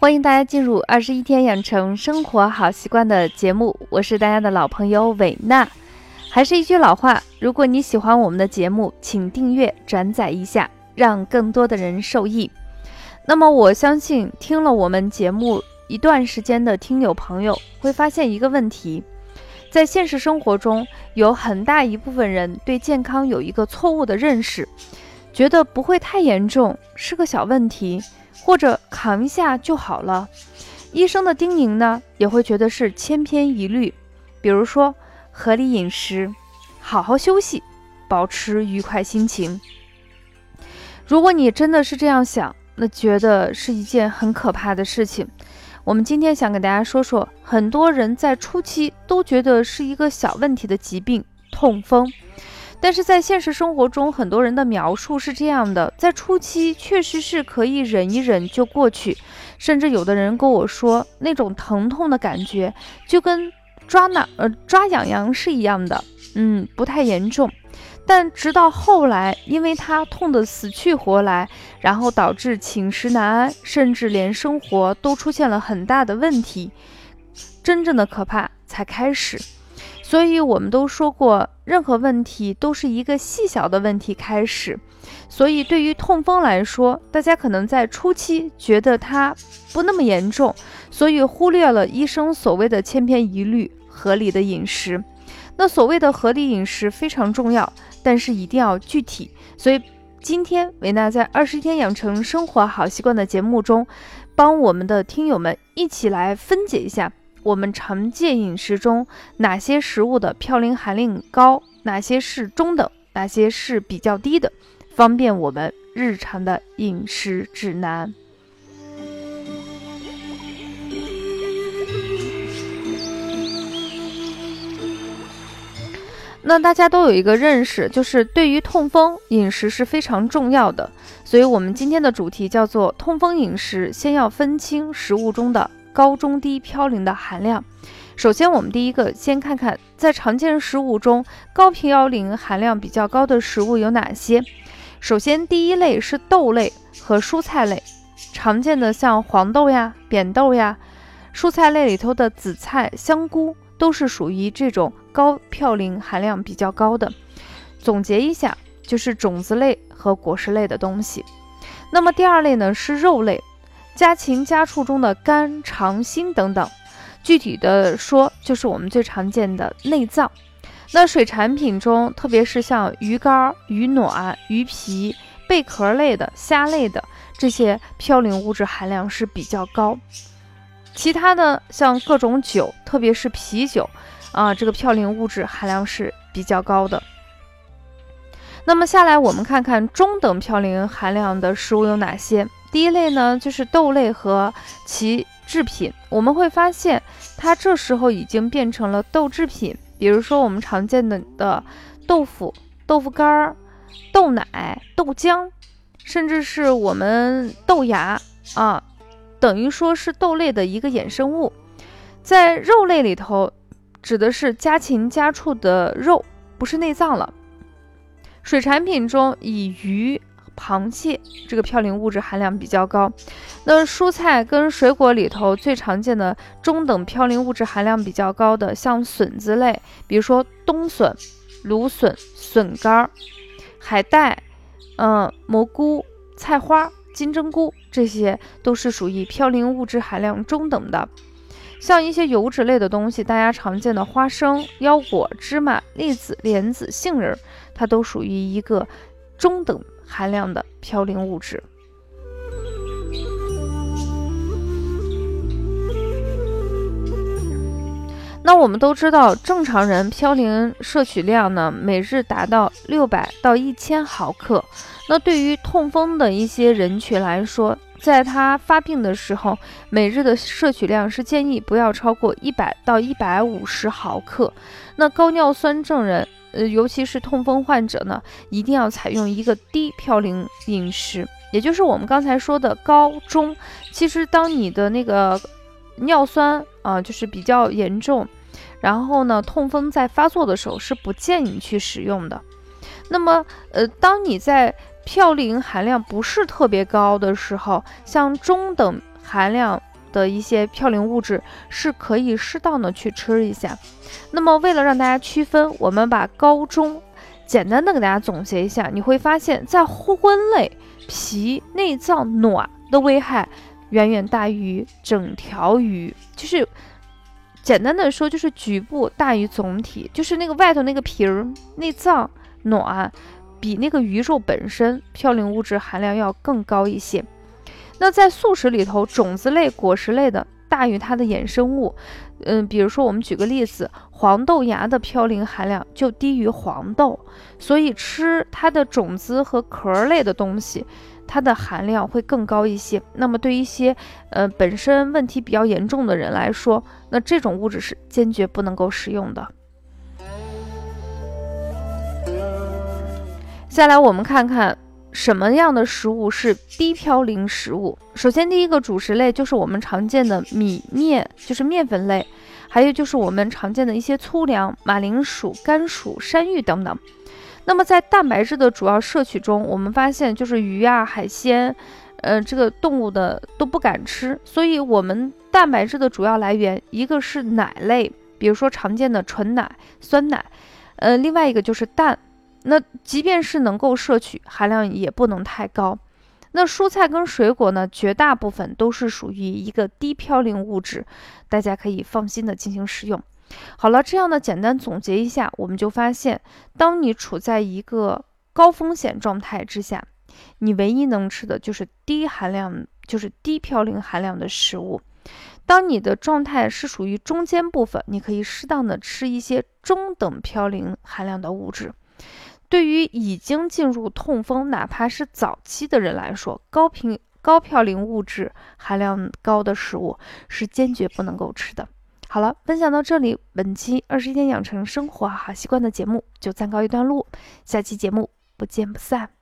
欢迎大家进入二十一天养成生活好习惯的节目，我是大家的老朋友韦娜。还是一句老话，如果你喜欢我们的节目，请订阅、转载一下，让更多的人受益。那么我相信，听了我们节目一段时间的听友朋友会发现一个问题，在现实生活中，有很大一部分人对健康有一个错误的认识，觉得不会太严重，是个小问题。或者扛一下就好了，医生的叮咛呢，也会觉得是千篇一律。比如说，合理饮食，好好休息，保持愉快心情。如果你真的是这样想，那觉得是一件很可怕的事情。我们今天想给大家说说，很多人在初期都觉得是一个小问题的疾病——痛风。但是在现实生活中，很多人的描述是这样的：在初期确实是可以忍一忍就过去，甚至有的人跟我说，那种疼痛的感觉就跟抓挠呃抓痒痒是一样的，嗯，不太严重。但直到后来，因为他痛得死去活来，然后导致寝食难安，甚至连生活都出现了很大的问题，真正的可怕才开始。所以，我们都说过，任何问题都是一个细小的问题开始。所以，对于痛风来说，大家可能在初期觉得它不那么严重，所以忽略了医生所谓的千篇一律、合理的饮食。那所谓的合理饮食非常重要，但是一定要具体。所以，今天维娜在二十天养成生活好习惯的节目中，帮我们的听友们一起来分解一下。我们常见饮食中哪些食物的嘌呤含量高？哪些是中等？哪些是比较低的？方便我们日常的饮食指南。那大家都有一个认识，就是对于痛风饮食是非常重要的。所以，我们今天的主题叫做痛风饮食，先要分清食物中的。高中低嘌呤的含量。首先，我们第一个先看看在常见食物中高嘌呤含量比较高的食物有哪些。首先，第一类是豆类和蔬菜类，常见的像黄豆呀、扁豆呀。蔬菜类里头的紫菜、香菇都是属于这种高嘌呤含量比较高的。总结一下，就是种子类和果实类的东西。那么第二类呢是肉类。家禽、家畜中的肝、肠、心等等，具体的说，就是我们最常见的内脏。那水产品中，特别是像鱼干、鱼卵、鱼皮、贝壳类的、虾类的这些嘌呤物质含量是比较高。其他的像各种酒，特别是啤酒啊，这个嘌呤物质含量是比较高的。那么下来，我们看看中等嘌呤含量的食物有哪些。第一类呢，就是豆类和其制品。我们会发现，它这时候已经变成了豆制品，比如说我们常见的的豆腐、豆腐干儿、豆奶、豆浆，甚至是我们豆芽啊，等于说是豆类的一个衍生物。在肉类里头，指的是家禽、家畜的肉，不是内脏了。水产品中，以鱼。螃蟹这个嘌呤物质含量比较高，那蔬菜跟水果里头最常见的中等嘌呤物质含量比较高的，像笋子类，比如说冬笋、芦笋、笋干、海带，嗯，蘑菇、菜花、金针菇，这些都是属于嘌呤物质含量中等的。像一些油脂类的东西，大家常见的花生、腰果、芝麻、栗子、莲子、杏仁，它都属于一个中等。含量的嘌呤物质。那我们都知道，正常人嘌呤摄取量呢，每日达到六百到一千毫克。那对于痛风的一些人群来说，在他发病的时候，每日的摄取量是建议不要超过一百到一百五十毫克。那高尿酸症人。呃，尤其是痛风患者呢，一定要采用一个低嘌呤饮食，也就是我们刚才说的高中。其实，当你的那个尿酸啊，就是比较严重，然后呢，痛风在发作的时候是不建议你去使用的。那么，呃，当你在嘌呤含量不是特别高的时候，像中等含量的一些嘌呤物质是可以适当的去吃一下。那么为了让大家区分，我们把高中简单的给大家总结一下，你会发现在荤类脾、内脏、暖的危害远远大于整条鱼，就是简单的说就是局部大于总体，就是那个外头那个皮儿、内脏、卵。比那个鱼肉本身嘌呤物质含量要更高一些。那在素食里头，种子类、果实类的大于它的衍生物。嗯，比如说我们举个例子，黄豆芽的嘌呤含量就低于黄豆，所以吃它的种子和壳类的东西，它的含量会更高一些。那么对于一些呃本身问题比较严重的人来说，那这种物质是坚决不能够食用的。再来，我们看看什么样的食物是低嘌呤食物。首先，第一个主食类就是我们常见的米面，就是面粉类；还有就是我们常见的一些粗粮，马铃薯、甘薯、山芋等等。那么在蛋白质的主要摄取中，我们发现就是鱼啊、海鲜，呃，这个动物的都不敢吃。所以，我们蛋白质的主要来源一个是奶类，比如说常见的纯奶、酸奶，呃，另外一个就是蛋。那即便是能够摄取，含量也不能太高。那蔬菜跟水果呢，绝大部分都是属于一个低嘌呤物质，大家可以放心的进行食用。好了，这样的简单总结一下，我们就发现，当你处在一个高风险状态之下，你唯一能吃的就是低含量，就是低嘌呤含量的食物。当你的状态是属于中间部分，你可以适当的吃一些中等嘌呤含量的物质。对于已经进入痛风，哪怕是早期的人来说，高频高嘌呤物质含量高的食物是坚决不能够吃的。好了，分享到这里，本期二十一天养成生活好习惯的节目就暂告一段落，下期节目不见不散。